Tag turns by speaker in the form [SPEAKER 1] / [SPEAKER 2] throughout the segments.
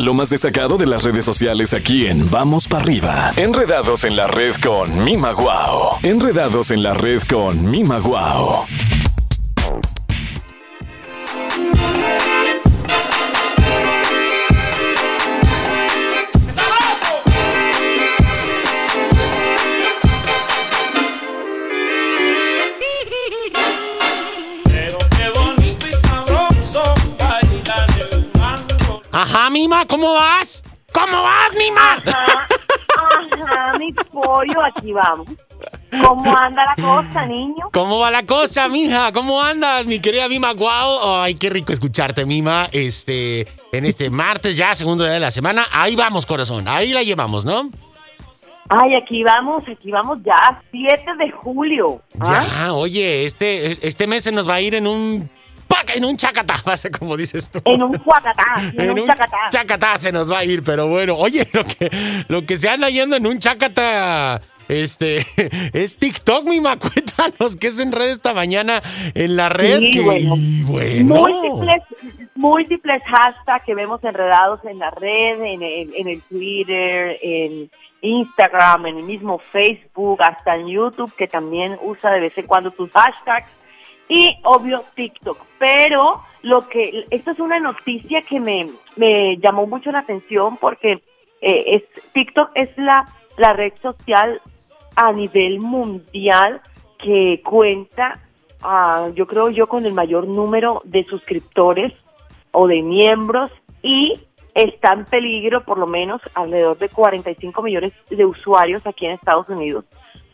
[SPEAKER 1] Lo más destacado de las redes sociales aquí en Vamos para arriba. Enredados en la red con Mima Guau. Enredados en la red con Mima Guau.
[SPEAKER 2] ¿Cómo vas, Mima?
[SPEAKER 3] Ajá, ajá, mi pollo, aquí vamos. ¿Cómo anda la cosa, niño?
[SPEAKER 2] ¿Cómo va la cosa, mija? ¿Cómo andas, mi querida Mima Guau? Ay, qué rico escucharte, Mima. Este, en este martes ya, segundo día de la semana. Ahí vamos, corazón. Ahí la llevamos, ¿no?
[SPEAKER 3] Ay, aquí vamos, aquí vamos ya, 7 de julio. ¿ah?
[SPEAKER 2] Ya, oye, este, este mes se nos va a ir en un en un chacatá, ser como dices tú.
[SPEAKER 3] En un cuacatá, en, un chacatá.
[SPEAKER 2] chacatá se nos va a ir, pero bueno, oye, lo que, lo que se anda yendo en un chacatá, este, es TikTok, Mima, cuéntanos qué se enreda esta mañana en la red.
[SPEAKER 3] Sí,
[SPEAKER 2] que-
[SPEAKER 3] bueno.
[SPEAKER 2] y bueno.
[SPEAKER 3] Múltiples, múltiples hashtags que vemos enredados en la red, en, el- en el Twitter, en Instagram, en el mismo Facebook, hasta en YouTube, que también usa de vez en cuando tus hashtags. Y obvio TikTok. Pero lo que, esto es una noticia que me, me llamó mucho la atención porque eh, TikTok es la, la red social a nivel mundial que cuenta, ah, yo creo yo, con el mayor número de suscriptores o de miembros y está en peligro por lo menos alrededor de 45 millones de usuarios aquí en Estados Unidos,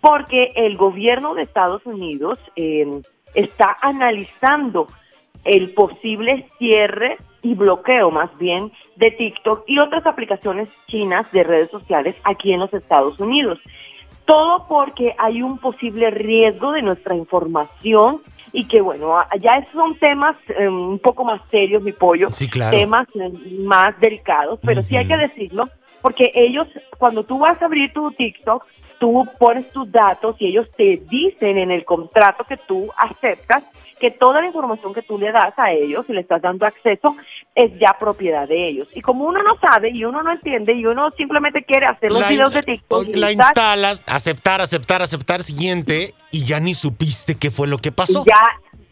[SPEAKER 3] porque el gobierno de Estados Unidos eh, está analizando el posible cierre y bloqueo más bien de TikTok y otras aplicaciones chinas de redes sociales aquí en los Estados Unidos. Todo porque hay un posible riesgo de nuestra información y que bueno, ya son temas eh, un poco más serios, mi pollo,
[SPEAKER 2] Sí, claro.
[SPEAKER 3] temas eh, más delicados, pero sí hay que decirlo, porque ellos, cuando tú vas a abrir tu TikTok, tú pones tus datos y ellos te dicen en el contrato que tú aceptas que toda la información que tú le das a ellos y le estás dando acceso es ya propiedad de ellos. Y como uno no sabe y uno no entiende y uno simplemente quiere hacer los
[SPEAKER 2] La-
[SPEAKER 3] videos de TikTok,
[SPEAKER 2] La instalas, aceptar, aceptar, aceptar, siguiente, y ya ni supiste qué fue lo que pasó.
[SPEAKER 3] y ya,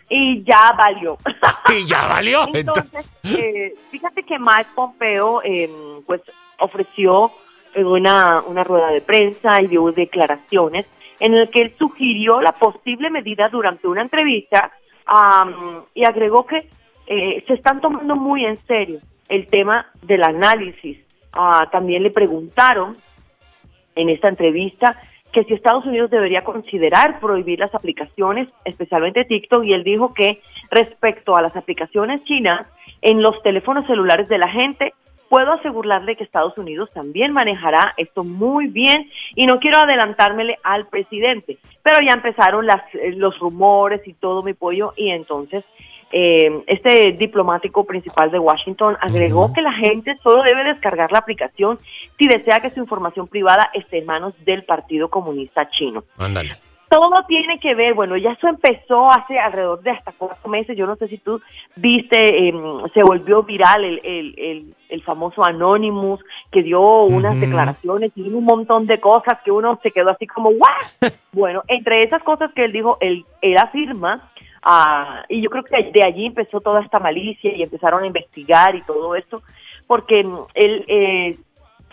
[SPEAKER 3] y ya valió.
[SPEAKER 2] Y ya valió.
[SPEAKER 3] Entonces, eh, fíjate que Mike Pompeo eh, pues ofreció una, una rueda de prensa y dio declaraciones en el que él sugirió la posible medida durante una entrevista am, y agregó que eh, se están tomando muy en serio el tema del análisis. Ah, también le preguntaron en esta entrevista que si Estados Unidos debería considerar prohibir las aplicaciones, especialmente TikTok, y él dijo que respecto a las aplicaciones chinas en los teléfonos celulares de la gente, puedo asegurarle que Estados Unidos también manejará esto muy bien y no quiero adelantármele al presidente, pero ya empezaron las, eh, los rumores y todo mi pollo y entonces eh, este diplomático principal de Washington agregó que la gente solo debe descargar la aplicación si desea que su información privada esté en manos del Partido Comunista Chino.
[SPEAKER 2] Ándale.
[SPEAKER 3] Todo tiene que ver, bueno, ya eso empezó hace alrededor de hasta cuatro meses, yo no sé si tú viste, em, se volvió viral el, el, el, el famoso Anonymous que dio unas declaraciones y un montón de cosas que uno se quedó así como, ¿what? bueno, entre esas cosas que él dijo, él, él afirma Ah, y yo creo que de allí empezó toda esta malicia y empezaron a investigar y todo esto, porque mm, él eh,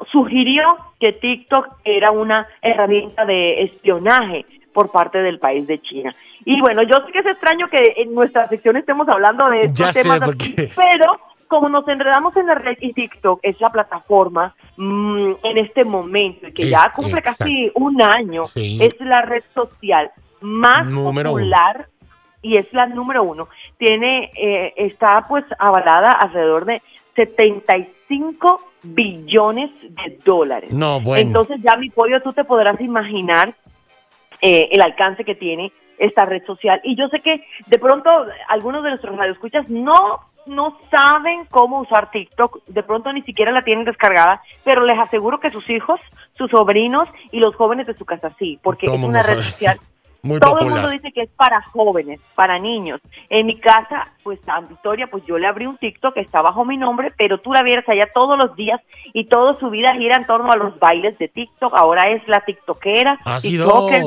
[SPEAKER 3] sugirió que TikTok era una herramienta de espionaje por parte del país de China. Y bueno, yo sé que es extraño que en nuestra sección estemos hablando de estos
[SPEAKER 2] Ya sé,
[SPEAKER 3] temas,
[SPEAKER 2] porque-
[SPEAKER 3] pero como nos enredamos en la red y TikTok es la plataforma mm, en este momento y que ya cumple
[SPEAKER 2] exacto.
[SPEAKER 3] casi un año,
[SPEAKER 2] Sí.
[SPEAKER 3] es la red social más
[SPEAKER 2] Número uno.
[SPEAKER 3] popular y es la número uno. Tiene, eh, está pues avalada alrededor de 75 billones de dólares.
[SPEAKER 2] No, bueno.
[SPEAKER 3] Entonces ya mi pollo, tú te podrás imaginar eh, el alcance que tiene esta red social. Y yo sé que de pronto algunos de nuestros radioescuchas no no saben cómo usar TikTok, de pronto ni siquiera la tienen descargada, pero les aseguro que sus hijos, sus sobrinos y los jóvenes de su casa sí, porque
[SPEAKER 2] Todo
[SPEAKER 3] es una red
[SPEAKER 2] sabe.
[SPEAKER 3] social
[SPEAKER 2] Muy
[SPEAKER 3] Todo
[SPEAKER 2] popular.
[SPEAKER 3] el mundo dice que es para jóvenes, para niños. En mi casa, pues a Victoria, pues yo le abrí un TikTok que está bajo mi nombre, pero tú la vieras allá todos los días y toda su vida gira en torno a los bailes de TikTok. Ahora es la TikTokera.
[SPEAKER 2] Ha sido
[SPEAKER 3] TikToker,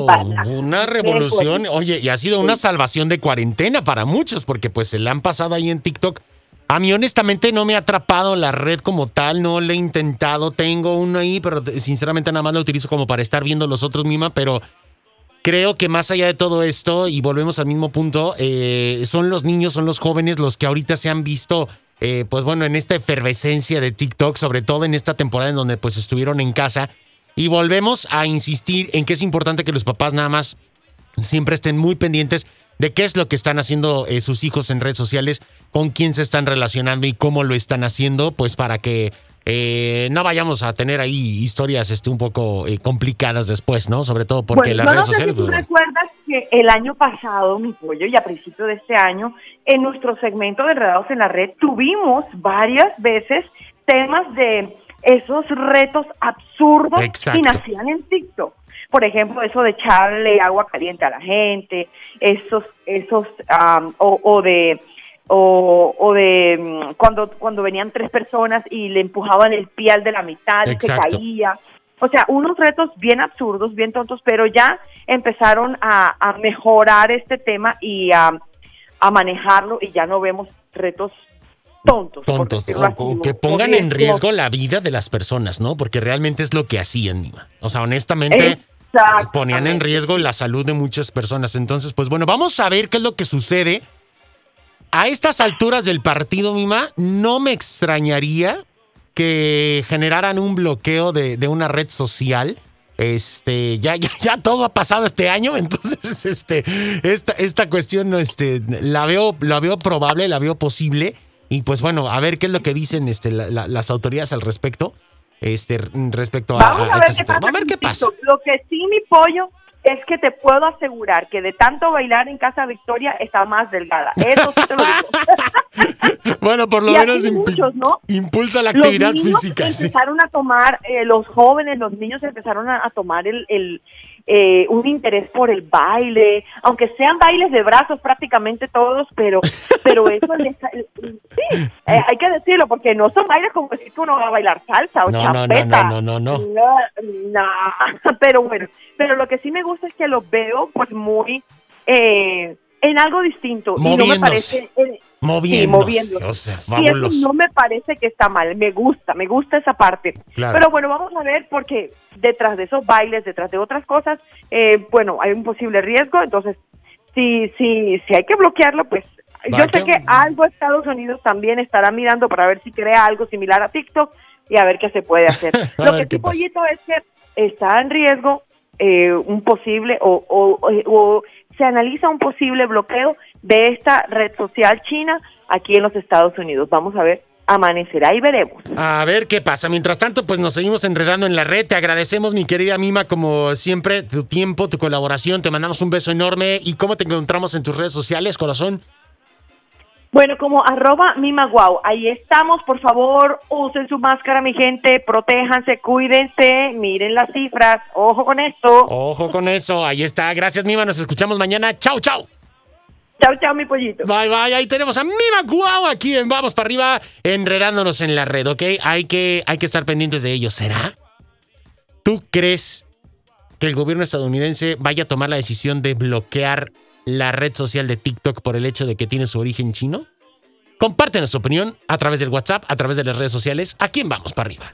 [SPEAKER 2] una revolución, oye, y ha sido una salvación de cuarentena para muchos, porque pues se le han pasado ahí en TikTok. A mí honestamente no me ha atrapado la red como tal, no le he intentado, tengo uno ahí, pero sinceramente nada más lo utilizo como para estar viendo los otros Mima, pero creo que más allá de todo esto, y volvemos al mismo punto, eh, son los niños, son los jóvenes los que ahorita se han visto, eh, pues bueno, en esta efervescencia de TikTok, sobre todo en esta temporada en donde pues estuvieron en casa. Y volvemos a insistir en que es importante que los papás nada más siempre estén muy pendientes de qué es lo que están haciendo eh, sus hijos en redes sociales, con quién se están relacionando y cómo lo están haciendo, pues para que eh, no vayamos a tener ahí historias este, un poco eh, complicadas después, ¿no? Sobre todo porque
[SPEAKER 3] Bueno,
[SPEAKER 2] las
[SPEAKER 3] yo
[SPEAKER 2] redes
[SPEAKER 3] no sé
[SPEAKER 2] sociales...
[SPEAKER 3] si tú
[SPEAKER 2] pues,
[SPEAKER 3] recuerdas que el año pasado, mi pollo, y a principio de este año, en nuestro segmento de Enredados en la Red, tuvimos varias veces temas de esos retos absurdos
[SPEAKER 2] Exacto.
[SPEAKER 3] que nacían en TikTok. Por ejemplo, eso de echarle agua caliente a la gente, esos, esos, am, o, o de o, o de mm, cuando cuando venían tres personas y le empujaban el pie al de la mitad y se
[SPEAKER 2] Exacto.
[SPEAKER 3] caía. O sea, unos retos bien absurdos, bien tontos, pero ya empezaron a, a mejorar este tema y a, a manejarlo y ya no vemos retos tontos.
[SPEAKER 2] tontos, o,
[SPEAKER 3] así,
[SPEAKER 2] o que pongan en riesgo la vida de las personas, ¿no? Porque realmente es lo que hacían. O sea, honestamente, ponían en riesgo la salud de muchas personas. Entonces, pues bueno, vamos a ver qué es lo que sucede. A estas alturas del partido, Mima, no me extrañaría que generaran un bloqueo de, de una red social. Este, ya, ya, ya todo ha pasado este año, entonces, este, esta, esta cuestión, este, la veo, la veo probable, la veo posible. Y pues bueno, a ver qué es lo que dicen este, la- la- las autoridades al respecto. Este, respecto a,
[SPEAKER 3] Vamos a,
[SPEAKER 2] a
[SPEAKER 3] ver
[SPEAKER 2] esta
[SPEAKER 3] qué
[SPEAKER 2] situación.
[SPEAKER 3] pasa.
[SPEAKER 2] A ver qué pasa.
[SPEAKER 3] Lo que sí, mi pollo, es que te puedo asegurar que de tanto bailar en Casa Victoria está más delgada. Eso sí te lo digo.
[SPEAKER 2] Bueno, por lo
[SPEAKER 3] Y
[SPEAKER 2] menos impi-
[SPEAKER 3] muchos, ¿no?
[SPEAKER 2] impulsa la
[SPEAKER 3] Los
[SPEAKER 2] actividad
[SPEAKER 3] niños
[SPEAKER 2] física. sí.
[SPEAKER 3] empezaron a tomar, eh, los jóvenes, los niños empezaron a, a tomar el, el, eh, un interés por el baile, aunque sean bailes de brazos prácticamente todos, pero pero eso les- sí, eh, hay que decirlo, porque no son bailes como decir que uno va a bailar salsa o
[SPEAKER 2] No, no, no, no, no, no, no.
[SPEAKER 3] No, no, pero bueno, pero lo que sí me gusta es que los veo pues muy eh, en algo distinto. Y no me parece
[SPEAKER 2] Moviéndose.
[SPEAKER 3] moviéndose.
[SPEAKER 2] O sea,
[SPEAKER 3] y eso no me parece que está mal, me gusta, me gusta esa parte.
[SPEAKER 2] Claro.
[SPEAKER 3] Pero bueno, vamos a ver porque detrás de esos bailes, detrás de otras cosas, eh, bueno, hay un posible riesgo, entonces si, si, si hay que bloquearlo, pues yo sé
[SPEAKER 2] que-
[SPEAKER 3] algo Estados Unidos también estará mirando para ver si crea algo similar a TikTok y a ver qué se puede hacer. Lo que sí. Pollito, es que está en riesgo eh, un posible o, o- o- o se analiza un posible bloqueo de esta red social china aquí en los Estados Unidos. Vamos a ver, amanecerá y veremos.
[SPEAKER 2] A ver qué pasa. Mientras tanto, pues nos seguimos enredando en la red. Te agradecemos, mi querida Mima, como siempre, tu tiempo, tu colaboración. Te mandamos un beso enorme. ¿Y cómo te encontramos en tus redes sociales, corazón?
[SPEAKER 3] Bueno, como arroba mimaguau, ahí estamos, por favor, usen su máscara, mi gente, protéjanse, cuídense, miren las cifras, ojo con esto.
[SPEAKER 2] Ojo con eso. Ahí está. Gracias, Mima. Nos escuchamos mañana. Chau, chau.
[SPEAKER 3] Chao, chao, mi pollito.
[SPEAKER 2] Bye, bye. Ahí tenemos a Mima Guau aquí en Vamos para arriba, enredándonos en la red, ¿ok? Hay que, hay que estar pendientes de ello. ¿Será? ¿Tú crees que el gobierno estadounidense vaya a tomar la decisión de bloquear la red social de TikTok por el hecho de que tiene su origen chino? Compártenos tu opinión a través del WhatsApp, a través de las redes sociales. ¿A quién vamos para arriba?